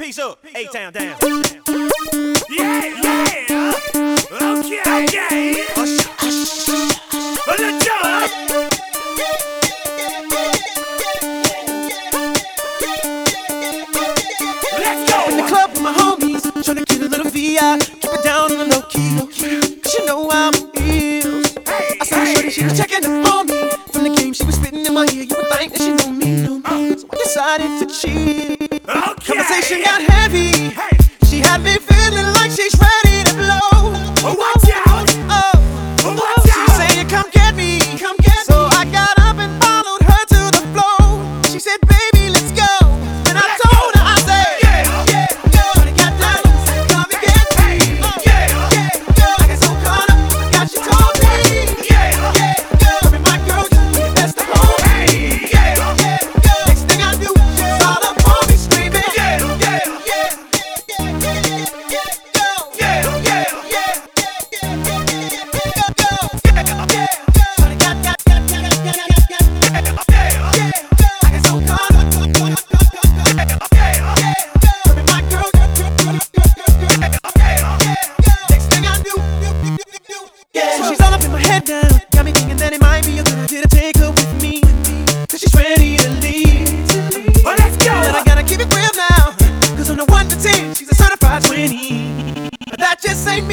Peace up, A Town down. Yeah, yeah. Okay, okay. Let's go. Let's go. In the club with my homies, tryna get a little VI. Keep it down on the low key. Cause you know it is. I saw shorty, she was checking up on me. From the game, she was spitting in my ear. You would think that she knew me, knew me. So I decided to cheat. Conversation got heavy. She had me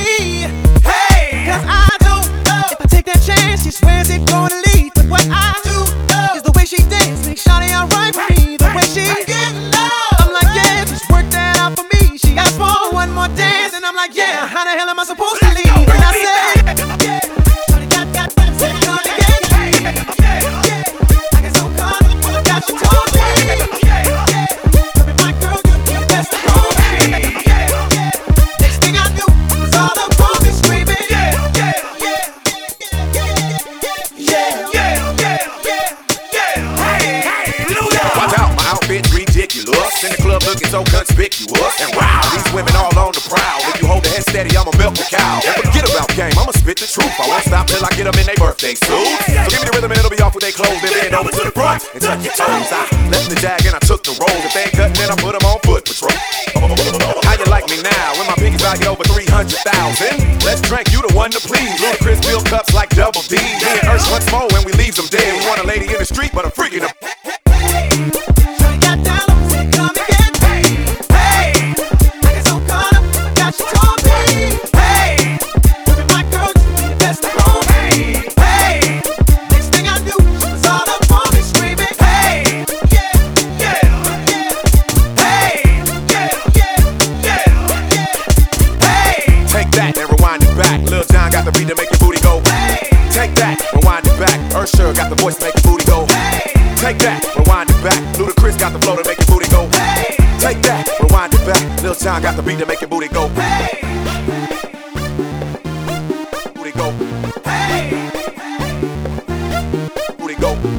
me. Hey. Cause I don't know if I take that chance, she swears it's gonna lead. But what I do know is the way she dance makes Shawty alright with me. The way she get low, I'm like, yeah, just work that out for me. She asked for one more dance, and I'm like, yeah, how the hell am I supposed to leave? And I said, looking so conspicuous. And wow, these women all on the prowl. If you hold the head steady, I'ma milk the cow. And forget about game, I'ma spit the truth. I won't stop till I get them in their birthday suits. So give me the rhythm and it'll be off with their clothes. Then bend over to the front and touch your toes. I left the jag and I took the rolls. If they ain't cutting, then I put them on foot patrol. How you like me now? When my pinkies valued over 300,000? Let's drink, you the one to please. Ludacris fill cups like double D. Me and Ursh once more when we leave them dead. We want a lady in the street, but a freak in the beat to make your booty go. Hey. Take that, rewind it back. Usher got the voice, make your booty go. Hey. Take that, rewind it back. Ludacris got the flow to make your booty go. Hey. Take that, rewind it back. Lil Jon got the beat to make your booty go. Hey. Booty go. Hey. Booty go.